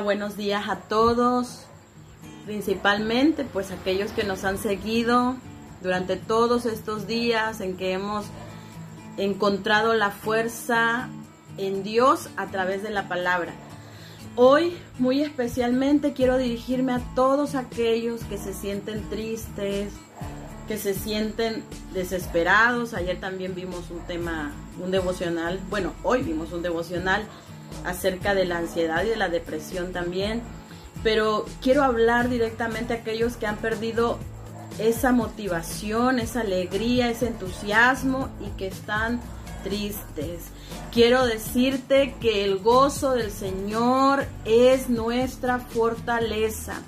Buenos días a todos, principalmente pues aquellos que nos han seguido durante todos estos días en que hemos encontrado la fuerza en Dios a través de la palabra. Hoy muy especialmente quiero dirigirme a todos aquellos que se sienten tristes, que se sienten desesperados. Ayer también vimos un tema, un devocional, bueno, hoy vimos un devocional acerca de la ansiedad y de la depresión también, pero quiero hablar directamente a aquellos que han perdido esa motivación, esa alegría, ese entusiasmo y que están tristes. Quiero decirte que el gozo del Señor es nuestra fortaleza.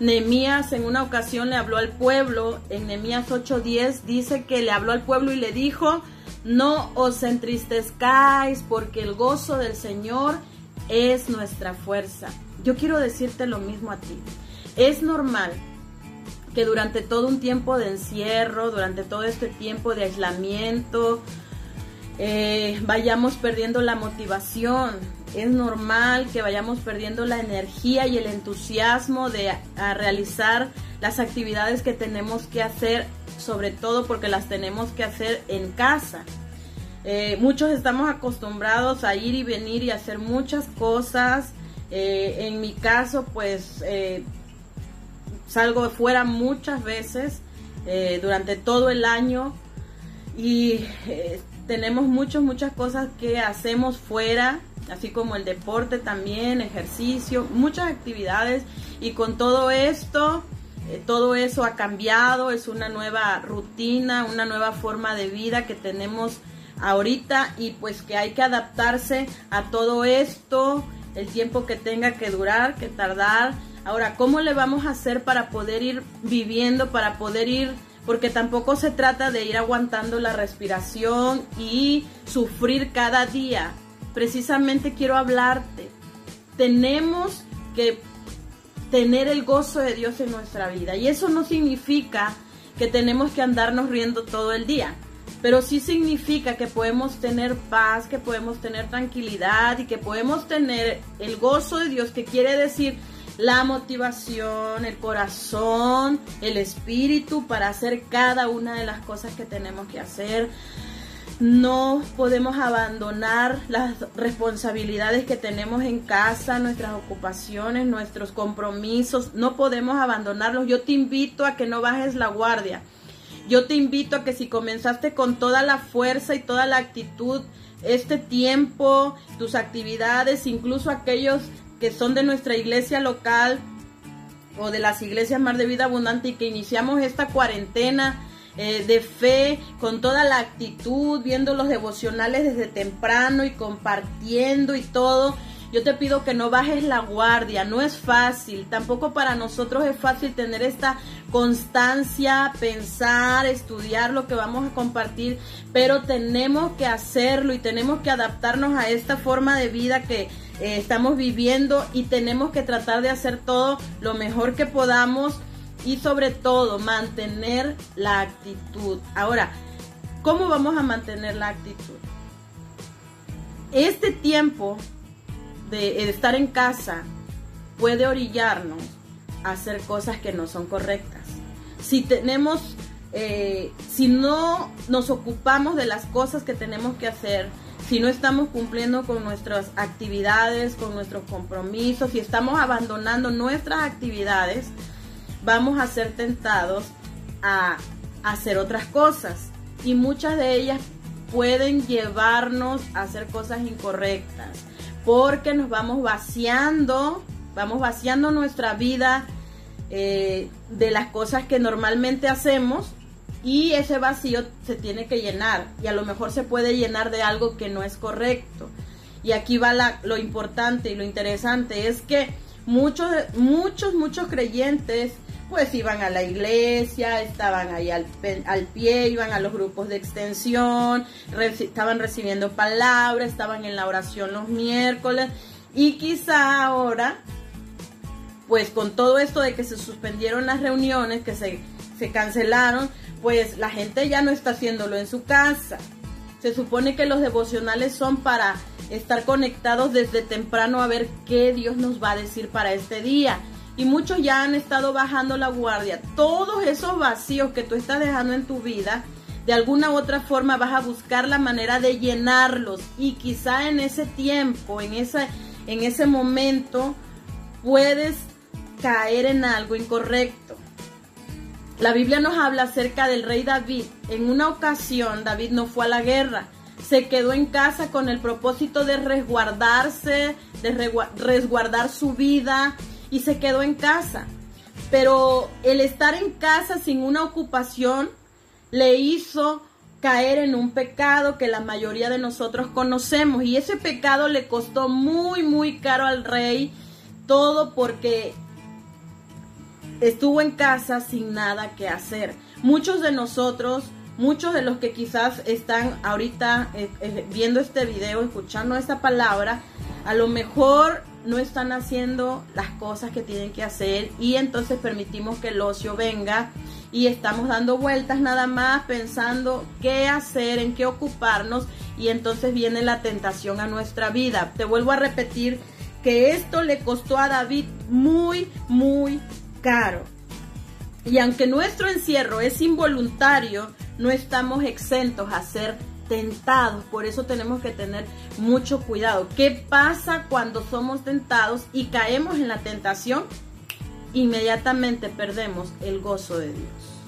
Nehemías en una ocasión le habló al pueblo, en Nehemías 8:10 dice que le habló al pueblo y le dijo, no os entristezcáis porque el gozo del Señor es nuestra fuerza. Yo quiero decirte lo mismo a ti. Es normal que durante todo un tiempo de encierro, durante todo este tiempo de aislamiento, eh, vayamos perdiendo la motivación. Es normal que vayamos perdiendo la energía y el entusiasmo de realizar las actividades que tenemos que hacer sobre todo porque las tenemos que hacer en casa. Eh, muchos estamos acostumbrados a ir y venir y hacer muchas cosas. Eh, en mi caso, pues eh, salgo de fuera muchas veces durante todo el año y tenemos muchas, muchas cosas que hacemos fuera, así como el deporte también, ejercicio, muchas actividades y con todo esto eh, todo eso ha cambiado, es una nueva rutina, una nueva forma de vida que tenemos ahorita y pues que hay que adaptarse a todo esto, el tiempo que tenga que durar, que tardar. Ahora, ¿cómo le vamos a hacer para poder ir viviendo, para poder ir, porque tampoco se trata de ir aguantando la respiración y sufrir cada día. Precisamente quiero hablarte. Tenemos que tener el gozo de Dios en nuestra vida. Y eso no significa que tenemos que andarnos riendo todo el día, pero sí significa que podemos tener paz, que podemos tener tranquilidad y que podemos tener el gozo de Dios, que quiere decir la motivación, el corazón, el espíritu para hacer cada una de las cosas que tenemos que hacer no podemos abandonar las responsabilidades que tenemos en casa, nuestras ocupaciones, nuestros compromisos. No podemos abandonarlos. Yo te invito a que no bajes la guardia. Yo te invito a que si comenzaste con toda la fuerza y toda la actitud este tiempo, tus actividades, incluso aquellos que son de nuestra iglesia local o de las iglesias Mar de Vida Abundante y que iniciamos esta cuarentena, eh, de fe, con toda la actitud, viendo los devocionales desde temprano y compartiendo y todo. Yo te pido que no bajes la guardia, no es fácil, tampoco para nosotros es fácil tener esta constancia, pensar, estudiar lo que vamos a compartir, pero tenemos que hacerlo y tenemos que adaptarnos a esta forma de vida que eh, estamos viviendo y tenemos que tratar de hacer todo lo mejor que podamos y sobre todo mantener la actitud. Ahora, ¿cómo vamos a mantener la actitud? Este tiempo de estar en casa puede orillarnos a hacer cosas que no son correctas. Si tenemos, eh, si no nos ocupamos de las cosas que tenemos que hacer, si no estamos cumpliendo con nuestras actividades, con nuestros compromisos, si estamos abandonando nuestras actividades, vamos a ser tentados a hacer otras cosas y muchas de ellas pueden llevarnos a hacer cosas incorrectas porque nos vamos vaciando, vamos vaciando nuestra vida eh, de las cosas que normalmente hacemos y ese vacío se tiene que llenar y a lo mejor se puede llenar de algo que no es correcto. Y aquí va lo importante y lo interesante es que muchos, muchos, muchos creyentes pues iban a la iglesia, estaban ahí al, pie, iban a los grupos de extensión, estaban recibiendo palabras, estaban en la oración los miércoles y quizá ahora, pues con todo esto de que se suspendieron las reuniones, que se, se cancelaron, pues la gente ya no está haciéndolo en su casa. Se supone que los devocionales son para estar conectados desde temprano a ver qué Dios nos va a decir para este día. Y muchos ya han estado bajando la guardia. Todos esos vacíos que tú estás dejando en tu vida, de alguna u otra forma vas a buscar la manera de llenarlos. Y quizá en ese tiempo, en, esa, en ese momento, puedes caer en algo incorrecto. La Biblia nos habla acerca del rey David. En una ocasión David no fue a la guerra, se quedó en casa con el propósito de resguardarse, de resguardar su vida y se quedó en casa. Pero el estar en casa sin una ocupación le hizo caer en un pecado que la mayoría de nosotros conocemos y ese pecado le costó muy muy caro al rey todo porque estuvo en casa sin nada que hacer. Muchos de nosotros, muchos de los que quizás están ahorita eh, eh, viendo este video, escuchando esta palabra, a lo mejor no están haciendo las cosas que tienen que hacer y entonces permitimos que el ocio venga y estamos dando vueltas nada más pensando qué hacer, en qué ocuparnos y entonces viene la tentación a nuestra vida. Te vuelvo a repetir que esto le costó a David muy, muy caro. Y aunque nuestro encierro es involuntario, no estamos exentos a ser tentados. Por eso tenemos que tener mucho cuidado. ¿Qué pasa cuando somos tentados y caemos en la tentación? Inmediatamente perdemos el gozo de Dios.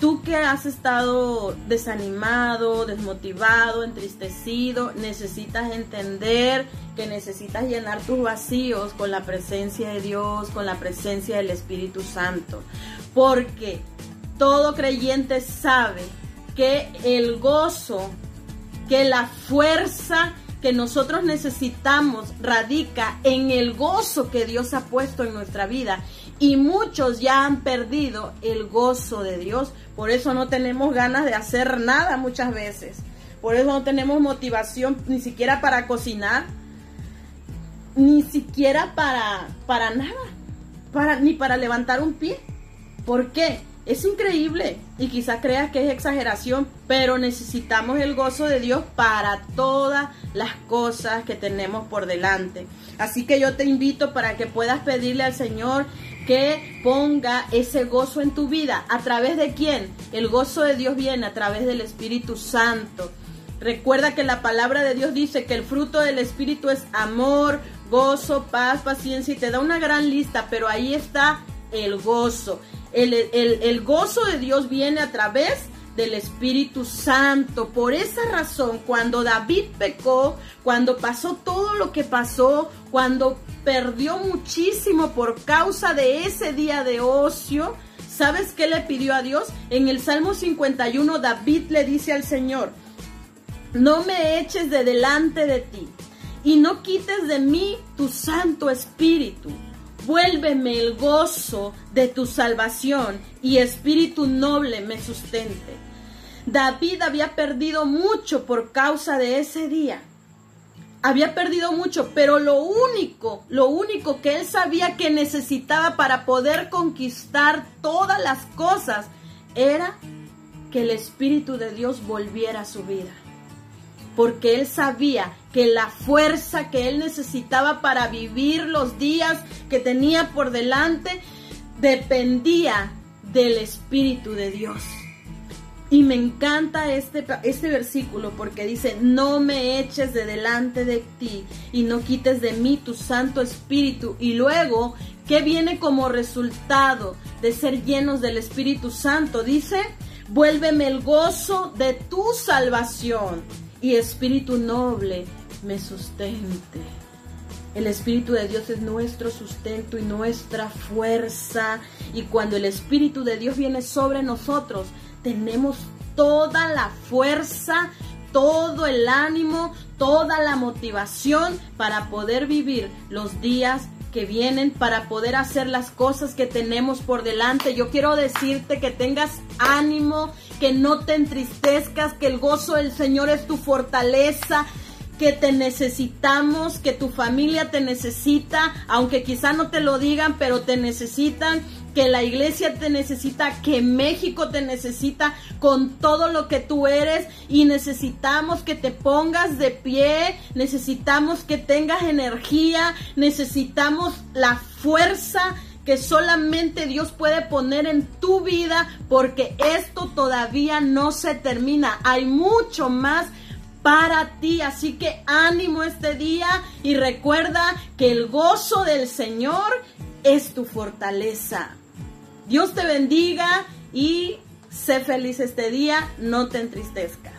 Tú que has estado desanimado, desmotivado, entristecido, necesitas entender que necesitas llenar tus vacíos con la presencia de Dios, con la presencia del Espíritu Santo. Porque todo creyente sabe que el gozo, que la fuerza que nosotros necesitamos radica en el gozo que Dios ha puesto en nuestra vida. Y muchos ya han perdido el gozo de Dios por eso no tenemos ganas de hacer nada muchas veces. Por eso no tenemos motivación ni siquiera para cocinar, ni siquiera para, para nada, para, ni para levantar un pie. ¿Por qué? Es increíble y quizás creas que es exageración, pero necesitamos el gozo de Dios para todas las cosas que tenemos por delante. Así que yo te invito para que puedas pedirle al Señor que ponga ese gozo en tu vida. ¿A través de quién? El gozo de Dios viene a través del Espíritu Santo. Recuerda que la palabra de Dios dice que el fruto del Espíritu es amor, gozo, paz, paciencia y te da una gran lista, pero ahí está el gozo. El, el gozo de Dios viene a través del Espíritu Santo. Por esa razón, cuando David pecó, cuando pasó todo lo que pasó, cuando perdió muchísimo por causa de ese día de ocio, ¿sabes qué le pidió a Dios? En el Salmo 51 David le dice al Señor, no me eches de delante de ti y no quites de mí tu Santo Espíritu. Vuélveme el gozo de tu salvación y espíritu noble me sustente. David había perdido mucho por causa de ese día. Había perdido mucho, pero lo único, lo único que él sabía que necesitaba para poder conquistar todas las cosas era que el Espíritu de Dios volviera a su vida. Porque él sabía que la fuerza que él necesitaba para vivir los días que tenía por delante dependía del Espíritu de Dios. Y me encanta este, este versículo porque dice, no me eches de delante de ti y no quites de mí tu Santo Espíritu. Y luego, ¿qué viene como resultado de ser llenos del Espíritu Santo? Dice, vuélveme el gozo de tu salvación y Espíritu noble me sustente. El Espíritu de Dios es nuestro sustento y nuestra fuerza. Y cuando el Espíritu de Dios viene sobre nosotros, tenemos toda la fuerza, todo el ánimo, toda la motivación para poder vivir los días que vienen, para poder hacer las cosas que tenemos por delante. Yo quiero decirte que tengas ánimo, que no te entristezcas, que el gozo del Señor es tu fortaleza, que te necesitamos, que tu familia te necesita, aunque quizá no te lo digan, pero te necesitan, que la iglesia te necesita, que México te necesita con todo lo que tú eres. Y necesitamos que te pongas de pie, necesitamos que tengas energía, necesitamos la fuerza que solamente Dios puede poner en tu vida porque esto todavía no se termina. Hay mucho más para ti. Así que ánimo este día y recuerda que el gozo del Señor es tu fortaleza. Dios te bendiga y sé feliz este día, no te entristezcas.